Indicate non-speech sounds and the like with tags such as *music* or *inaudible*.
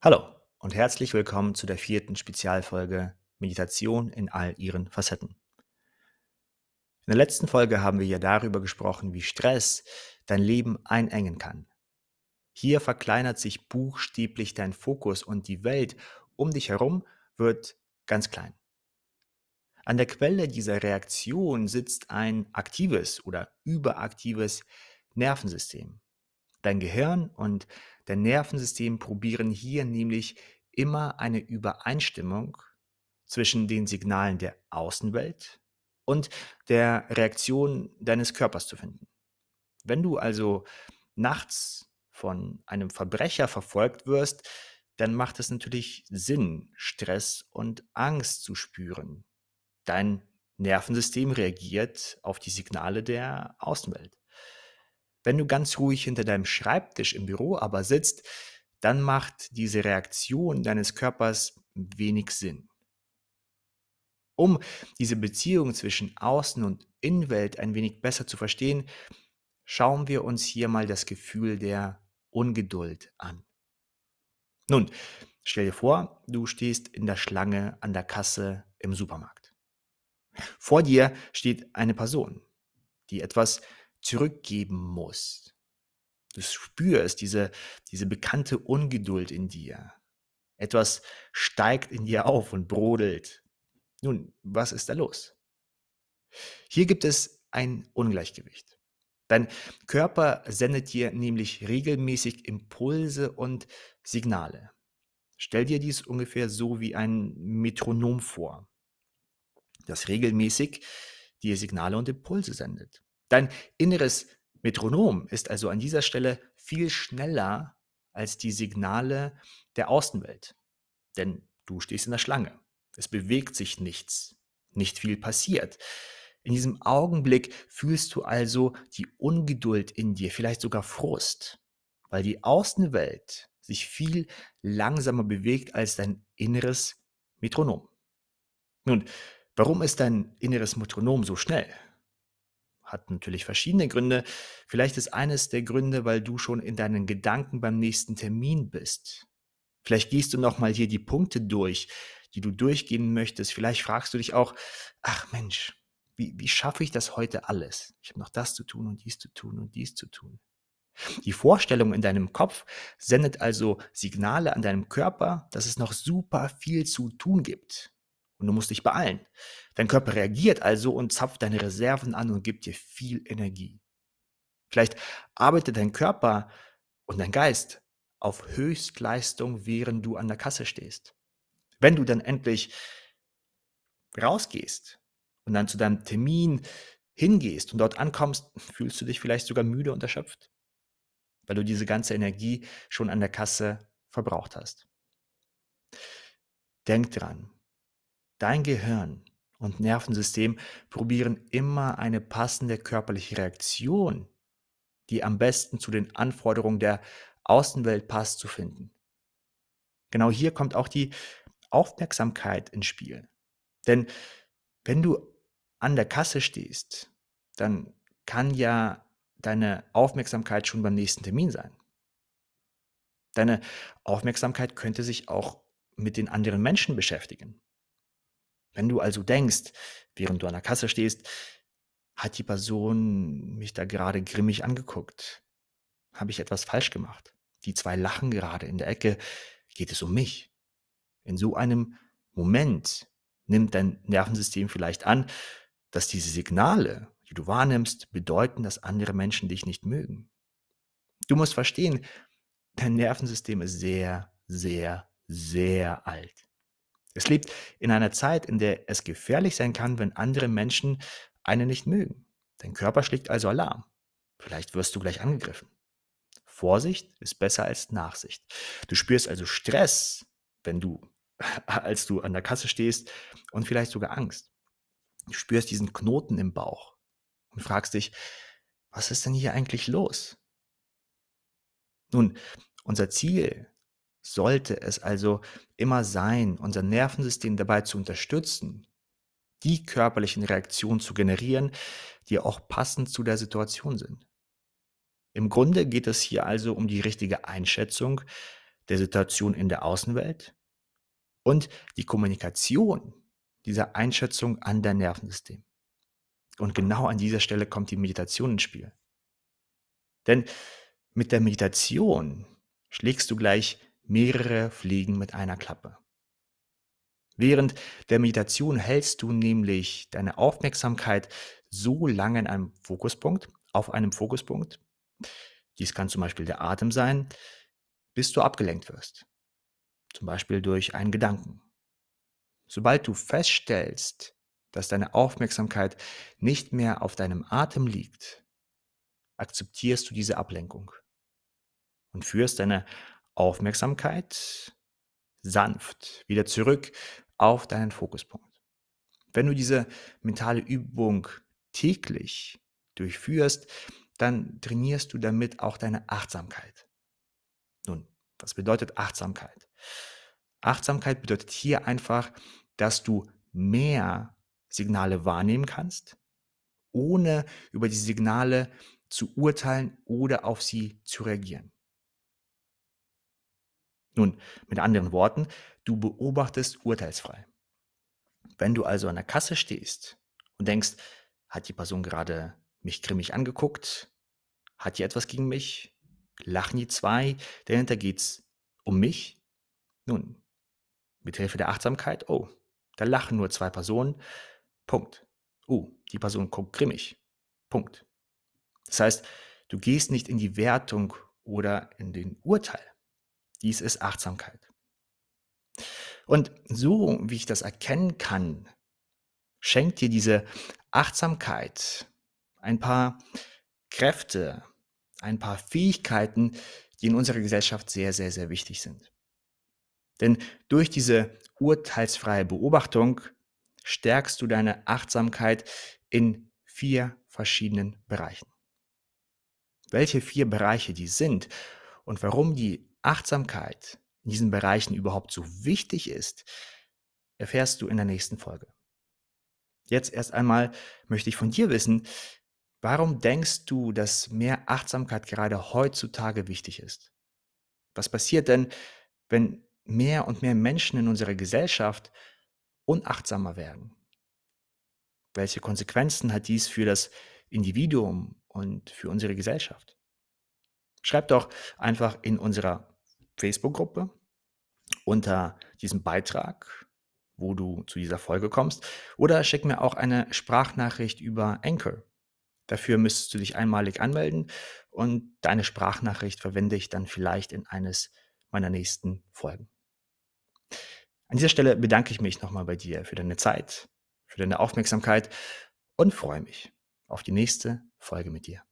Hallo und herzlich willkommen zu der vierten Spezialfolge Meditation in all ihren Facetten. In der letzten Folge haben wir ja darüber gesprochen, wie Stress dein Leben einengen kann. Hier verkleinert sich buchstäblich dein Fokus und die Welt um dich herum wird ganz klein. An der Quelle dieser Reaktion sitzt ein aktives oder überaktives Nervensystem. Dein Gehirn und dein Nervensystem probieren hier nämlich immer eine Übereinstimmung zwischen den Signalen der Außenwelt und der Reaktion deines Körpers zu finden. Wenn du also nachts von einem Verbrecher verfolgt wirst, dann macht es natürlich Sinn, Stress und Angst zu spüren. Dein Nervensystem reagiert auf die Signale der Außenwelt. Wenn du ganz ruhig hinter deinem Schreibtisch im Büro aber sitzt, dann macht diese Reaktion deines Körpers wenig Sinn. Um diese Beziehung zwischen Außen- und Innenwelt ein wenig besser zu verstehen, schauen wir uns hier mal das Gefühl der Ungeduld an. Nun, stell dir vor, du stehst in der Schlange an der Kasse im Supermarkt. Vor dir steht eine Person, die etwas zurückgeben muss. Du spürst diese, diese bekannte Ungeduld in dir. Etwas steigt in dir auf und brodelt. Nun, was ist da los? Hier gibt es ein Ungleichgewicht. Dein Körper sendet dir nämlich regelmäßig Impulse und Signale. Stell dir dies ungefähr so wie ein Metronom vor, das regelmäßig dir Signale und Impulse sendet. Dein inneres Metronom ist also an dieser Stelle viel schneller als die Signale der Außenwelt. Denn du stehst in der Schlange. Es bewegt sich nichts. Nicht viel passiert. In diesem Augenblick fühlst du also die Ungeduld in dir, vielleicht sogar Frust, weil die Außenwelt sich viel langsamer bewegt als dein inneres Metronom. Nun, warum ist dein inneres Metronom so schnell? Hat natürlich verschiedene Gründe. Vielleicht ist eines der Gründe, weil du schon in deinen Gedanken beim nächsten Termin bist. Vielleicht gehst du nochmal hier die Punkte durch, die du durchgehen möchtest. Vielleicht fragst du dich auch, ach Mensch, wie, wie schaffe ich das heute alles? Ich habe noch das zu tun und dies zu tun und dies zu tun. Die Vorstellung in deinem Kopf sendet also Signale an deinem Körper, dass es noch super viel zu tun gibt. Und du musst dich beeilen. Dein Körper reagiert also und zapft deine Reserven an und gibt dir viel Energie. Vielleicht arbeitet dein Körper und dein Geist auf Höchstleistung, während du an der Kasse stehst. Wenn du dann endlich rausgehst und dann zu deinem Termin hingehst und dort ankommst, fühlst du dich vielleicht sogar müde und erschöpft, weil du diese ganze Energie schon an der Kasse verbraucht hast. Denk dran, Dein Gehirn und Nervensystem probieren immer eine passende körperliche Reaktion, die am besten zu den Anforderungen der Außenwelt passt, zu finden. Genau hier kommt auch die Aufmerksamkeit ins Spiel. Denn wenn du an der Kasse stehst, dann kann ja deine Aufmerksamkeit schon beim nächsten Termin sein. Deine Aufmerksamkeit könnte sich auch mit den anderen Menschen beschäftigen. Wenn du also denkst, während du an der Kasse stehst, hat die Person mich da gerade grimmig angeguckt? Habe ich etwas falsch gemacht? Die zwei lachen gerade in der Ecke. Geht es um mich? In so einem Moment nimmt dein Nervensystem vielleicht an, dass diese Signale, die du wahrnimmst, bedeuten, dass andere Menschen dich nicht mögen. Du musst verstehen, dein Nervensystem ist sehr, sehr, sehr alt. Es lebt in einer Zeit, in der es gefährlich sein kann, wenn andere Menschen einen nicht mögen. Dein Körper schlägt also Alarm. Vielleicht wirst du gleich angegriffen. Vorsicht ist besser als Nachsicht. Du spürst also Stress, wenn du, *laughs* als du an der Kasse stehst und vielleicht sogar Angst. Du spürst diesen Knoten im Bauch und fragst dich, was ist denn hier eigentlich los? Nun, unser Ziel sollte es also immer sein, unser Nervensystem dabei zu unterstützen, die körperlichen Reaktionen zu generieren, die auch passend zu der Situation sind. Im Grunde geht es hier also um die richtige Einschätzung der Situation in der Außenwelt und die Kommunikation dieser Einschätzung an dein Nervensystem. Und genau an dieser Stelle kommt die Meditation ins Spiel. Denn mit der Meditation schlägst du gleich mehrere Fliegen mit einer Klappe. Während der Meditation hältst du nämlich deine Aufmerksamkeit so lange in einem Fokuspunkt, auf einem Fokuspunkt, dies kann zum Beispiel der Atem sein, bis du abgelenkt wirst, zum Beispiel durch einen Gedanken. Sobald du feststellst, dass deine Aufmerksamkeit nicht mehr auf deinem Atem liegt, akzeptierst du diese Ablenkung und führst deine Aufmerksamkeit sanft wieder zurück auf deinen Fokuspunkt. Wenn du diese mentale Übung täglich durchführst, dann trainierst du damit auch deine Achtsamkeit. Nun, was bedeutet Achtsamkeit? Achtsam,keit bedeutet hier einfach, dass du mehr Signale wahrnehmen kannst, ohne über die Signale zu urteilen oder auf sie zu reagieren. Nun, mit anderen Worten, du beobachtest urteilsfrei. Wenn du also an der Kasse stehst und denkst, hat die Person gerade mich grimmig angeguckt? Hat die etwas gegen mich? Lachen die zwei? Dahinter geht es um mich? Nun, mit Hilfe der Achtsamkeit, oh, da lachen nur zwei Personen. Punkt. Oh, die Person guckt grimmig. Punkt. Das heißt, du gehst nicht in die Wertung oder in den Urteil. Dies ist Achtsamkeit. Und so, wie ich das erkennen kann, schenkt dir diese Achtsamkeit ein paar Kräfte, ein paar Fähigkeiten, die in unserer Gesellschaft sehr, sehr, sehr wichtig sind. Denn durch diese urteilsfreie Beobachtung stärkst du deine Achtsamkeit in vier verschiedenen Bereichen. Welche vier Bereiche die sind und warum die Achtsamkeit in diesen Bereichen überhaupt so wichtig ist, erfährst du in der nächsten Folge. Jetzt erst einmal möchte ich von dir wissen, warum denkst du, dass mehr Achtsamkeit gerade heutzutage wichtig ist? Was passiert denn, wenn mehr und mehr Menschen in unserer Gesellschaft unachtsamer werden? Welche Konsequenzen hat dies für das Individuum und für unsere Gesellschaft? Schreib doch einfach in unserer Facebook-Gruppe unter diesem Beitrag, wo du zu dieser Folge kommst, oder schick mir auch eine Sprachnachricht über Anchor. Dafür müsstest du dich einmalig anmelden und deine Sprachnachricht verwende ich dann vielleicht in eines meiner nächsten Folgen. An dieser Stelle bedanke ich mich nochmal bei dir für deine Zeit, für deine Aufmerksamkeit und freue mich auf die nächste Folge mit dir.